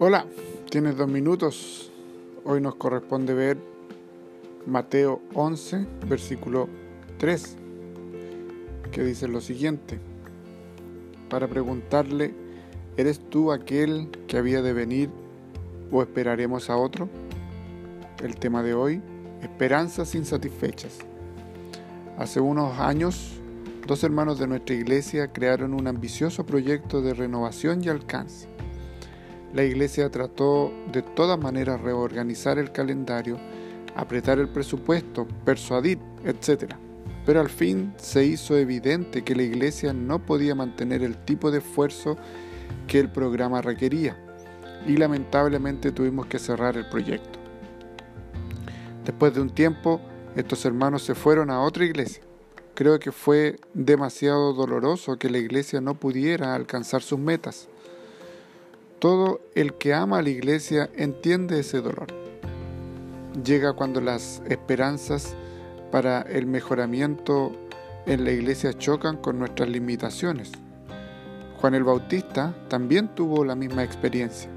Hola, tienes dos minutos. Hoy nos corresponde ver Mateo 11, versículo 3, que dice lo siguiente. Para preguntarle, ¿eres tú aquel que había de venir o esperaremos a otro? El tema de hoy, esperanzas insatisfechas. Hace unos años, dos hermanos de nuestra iglesia crearon un ambicioso proyecto de renovación y alcance la iglesia trató de todas maneras reorganizar el calendario, apretar el presupuesto, persuadir, etc. Pero al fin se hizo evidente que la iglesia no podía mantener el tipo de esfuerzo que el programa requería y lamentablemente tuvimos que cerrar el proyecto. Después de un tiempo, estos hermanos se fueron a otra iglesia. Creo que fue demasiado doloroso que la iglesia no pudiera alcanzar sus metas. Todo el que ama a la iglesia entiende ese dolor. Llega cuando las esperanzas para el mejoramiento en la iglesia chocan con nuestras limitaciones. Juan el Bautista también tuvo la misma experiencia.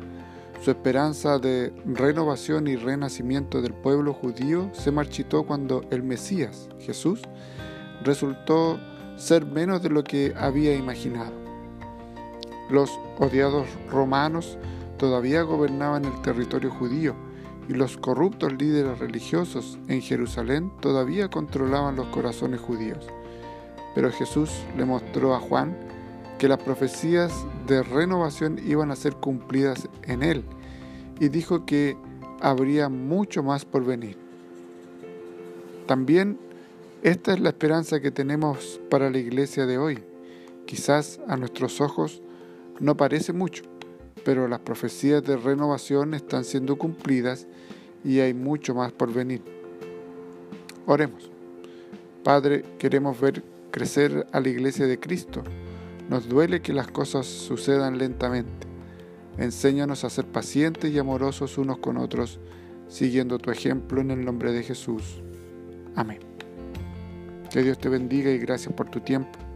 Su esperanza de renovación y renacimiento del pueblo judío se marchitó cuando el Mesías, Jesús, resultó ser menos de lo que había imaginado. Los odiados romanos todavía gobernaban el territorio judío y los corruptos líderes religiosos en Jerusalén todavía controlaban los corazones judíos. Pero Jesús le mostró a Juan que las profecías de renovación iban a ser cumplidas en él y dijo que habría mucho más por venir. También esta es la esperanza que tenemos para la iglesia de hoy. Quizás a nuestros ojos no parece mucho, pero las profecías de renovación están siendo cumplidas y hay mucho más por venir. Oremos. Padre, queremos ver crecer a la iglesia de Cristo. Nos duele que las cosas sucedan lentamente. Enséñanos a ser pacientes y amorosos unos con otros, siguiendo tu ejemplo en el nombre de Jesús. Amén. Que Dios te bendiga y gracias por tu tiempo.